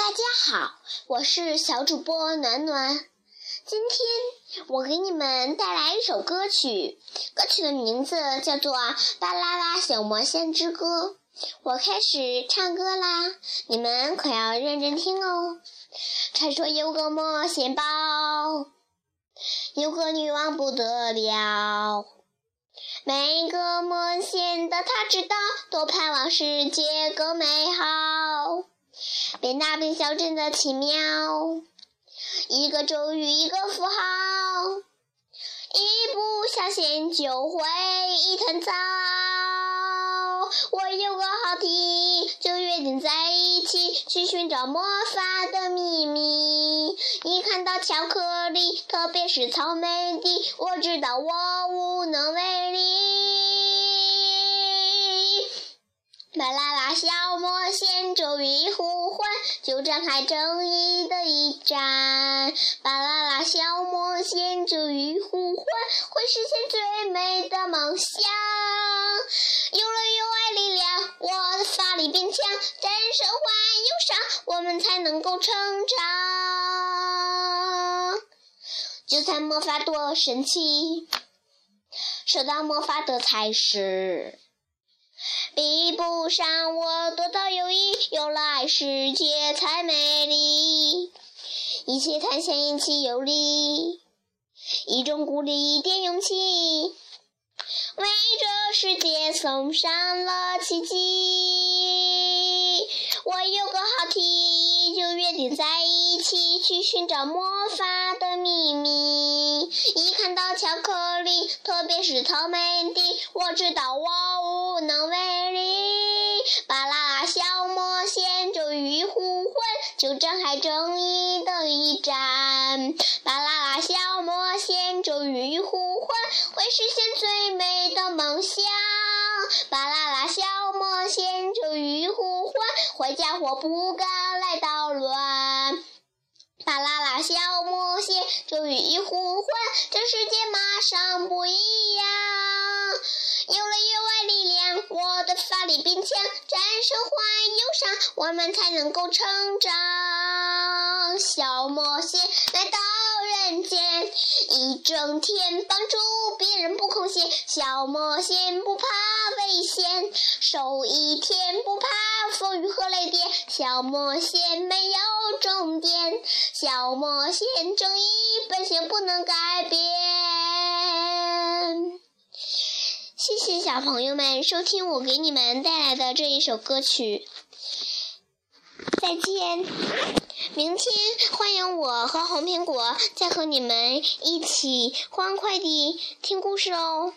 大家好，我是小主播暖暖。今天我给你们带来一首歌曲，歌曲的名字叫做《巴啦啦小魔仙之歌》。我开始唱歌啦，你们可要认真听哦。传说有个魔仙堡，有个女王不得了。每个魔仙的她知道，都盼望世界更美好。边大边小真的奇妙，一个咒语一个符号，一不小心就会一团糟。我有个好提议，就约定在一起去寻找魔法的秘密。一看到巧克力，特别是草莓的，我知道我无能为巴啦啦，小魔仙咒语呼唤，就展开正义的一战。巴啦啦，小魔仙咒语呼唤，会实现最美的梦想。有了有爱力量，我的法力变强，战胜坏忧伤，我们才能够成长。就算魔法多神奇，受到魔法的才是。比不上我多到友谊，有了爱，世界才美丽。一起探险，一起游历，一种鼓励，一点勇气，为这世界送上了奇迹。我有个好提议，就约定在一起去寻找魔法的秘密。一看到巧克力，特别是草莓的，我知道我无能为力。巴啦啦，小魔仙咒语一呼唤，就展开正义的一战。巴啦啦，小魔仙咒语一呼唤，会实现最美的梦想。巴啦啦，小魔仙咒语一呼唤，坏家伙不敢来捣乱。巴啦啦，小魔仙咒语一呼唤，这世界马上不一样。有了有爱力量，我的法力变强，战胜坏忧伤，我们才能够成长。小魔仙来到人间，一整天帮助别人不空闲。小魔仙不怕危险，守一天不怕风雨和雷电。小魔仙没有终点，小魔仙正义本性不能改变。谢谢小朋友们收听我给你们带来的这一首歌曲，再见。明天欢迎我和红苹果再和你们一起欢快地听故事哦。